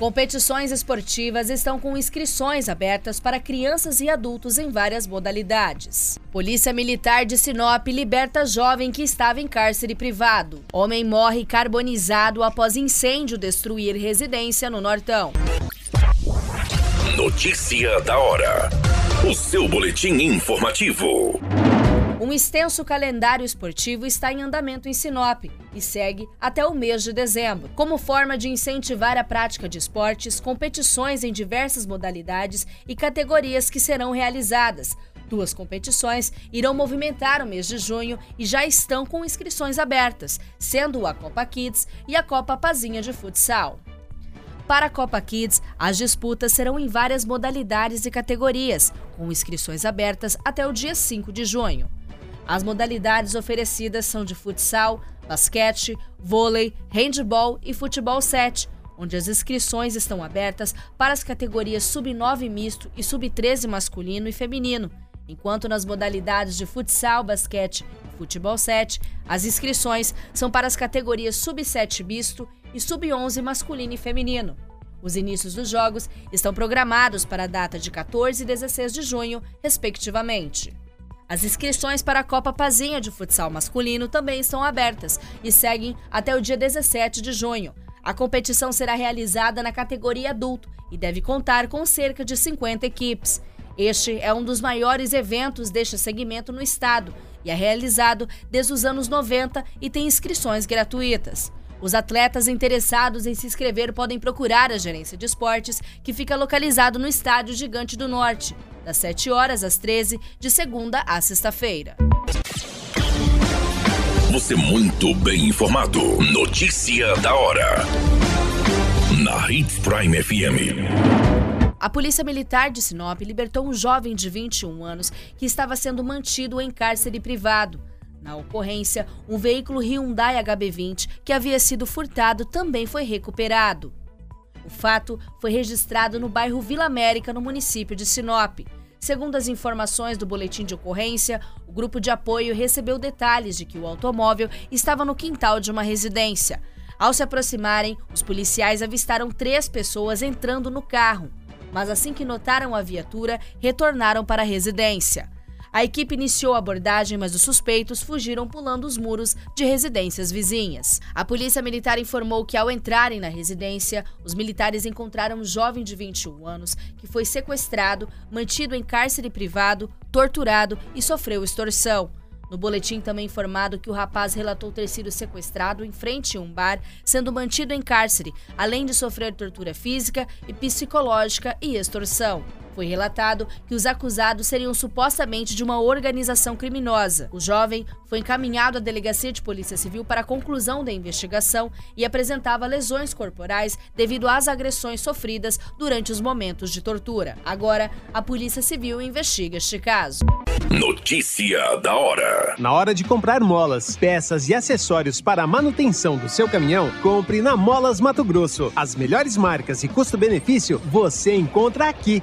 Competições esportivas estão com inscrições abertas para crianças e adultos em várias modalidades. Polícia Militar de Sinop liberta jovem que estava em cárcere privado. Homem morre carbonizado após incêndio destruir residência no Nortão. Notícia da hora. O seu boletim informativo. Um extenso calendário esportivo está em andamento em Sinop e segue até o mês de dezembro. Como forma de incentivar a prática de esportes, competições em diversas modalidades e categorias que serão realizadas. Duas competições irão movimentar o mês de junho e já estão com inscrições abertas, sendo a Copa Kids e a Copa Pazinha de Futsal. Para a Copa Kids, as disputas serão em várias modalidades e categorias, com inscrições abertas até o dia 5 de junho. As modalidades oferecidas são de futsal, basquete, vôlei, handball e futebol 7, onde as inscrições estão abertas para as categorias sub-9 misto e sub-13 masculino e feminino, enquanto nas modalidades de futsal, basquete e futebol 7, as inscrições são para as categorias sub-7 misto e sub-11 masculino e feminino. Os inícios dos jogos estão programados para a data de 14 e 16 de junho, respectivamente. As inscrições para a Copa Pazinha de futsal masculino também estão abertas e seguem até o dia 17 de junho. A competição será realizada na categoria adulto e deve contar com cerca de 50 equipes. Este é um dos maiores eventos deste segmento no estado e é realizado desde os anos 90 e tem inscrições gratuitas. Os atletas interessados em se inscrever podem procurar a gerência de esportes, que fica localizado no Estádio Gigante do Norte, das 7 horas às 13, de segunda a sexta-feira. Você muito bem informado. Notícia da hora. Na Hits Prime FM. A Polícia Militar de Sinop libertou um jovem de 21 anos que estava sendo mantido em cárcere privado. Na ocorrência, um veículo Hyundai HB20 que havia sido furtado também foi recuperado. O fato foi registrado no bairro Vila América, no município de Sinop. Segundo as informações do boletim de ocorrência, o grupo de apoio recebeu detalhes de que o automóvel estava no quintal de uma residência. Ao se aproximarem, os policiais avistaram três pessoas entrando no carro, mas assim que notaram a viatura, retornaram para a residência. A equipe iniciou a abordagem, mas os suspeitos fugiram pulando os muros de residências vizinhas. A polícia militar informou que, ao entrarem na residência, os militares encontraram um jovem de 21 anos que foi sequestrado, mantido em cárcere privado, torturado e sofreu extorsão. No boletim também informado que o rapaz relatou ter sido sequestrado em frente a um bar, sendo mantido em cárcere, além de sofrer tortura física e psicológica e extorsão. Foi relatado que os acusados seriam supostamente de uma organização criminosa. O jovem foi encaminhado à delegacia de Polícia Civil para a conclusão da investigação e apresentava lesões corporais devido às agressões sofridas durante os momentos de tortura. Agora, a Polícia Civil investiga este caso. Notícia da hora. Na hora de comprar molas, peças e acessórios para a manutenção do seu caminhão, compre na Molas Mato Grosso. As melhores marcas e custo-benefício você encontra aqui.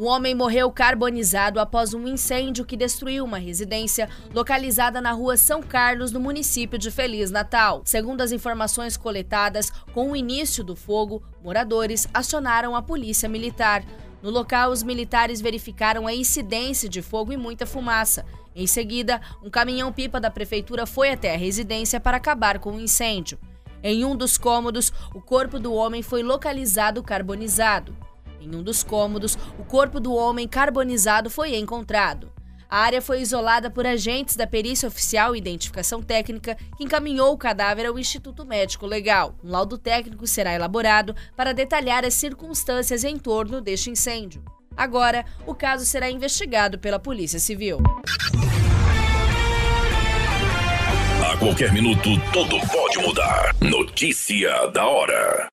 Um homem morreu carbonizado após um incêndio que destruiu uma residência localizada na rua São Carlos, no município de Feliz Natal. Segundo as informações coletadas, com o início do fogo, moradores acionaram a polícia militar. No local, os militares verificaram a incidência de fogo e muita fumaça. Em seguida, um caminhão-pipa da prefeitura foi até a residência para acabar com o incêndio. Em um dos cômodos, o corpo do homem foi localizado carbonizado. Em um dos cômodos, o corpo do homem carbonizado foi encontrado. A área foi isolada por agentes da Perícia Oficial e Identificação Técnica, que encaminhou o cadáver ao Instituto Médico Legal. Um laudo técnico será elaborado para detalhar as circunstâncias em torno deste incêndio. Agora, o caso será investigado pela Polícia Civil. A qualquer minuto, tudo pode mudar. Notícia da hora.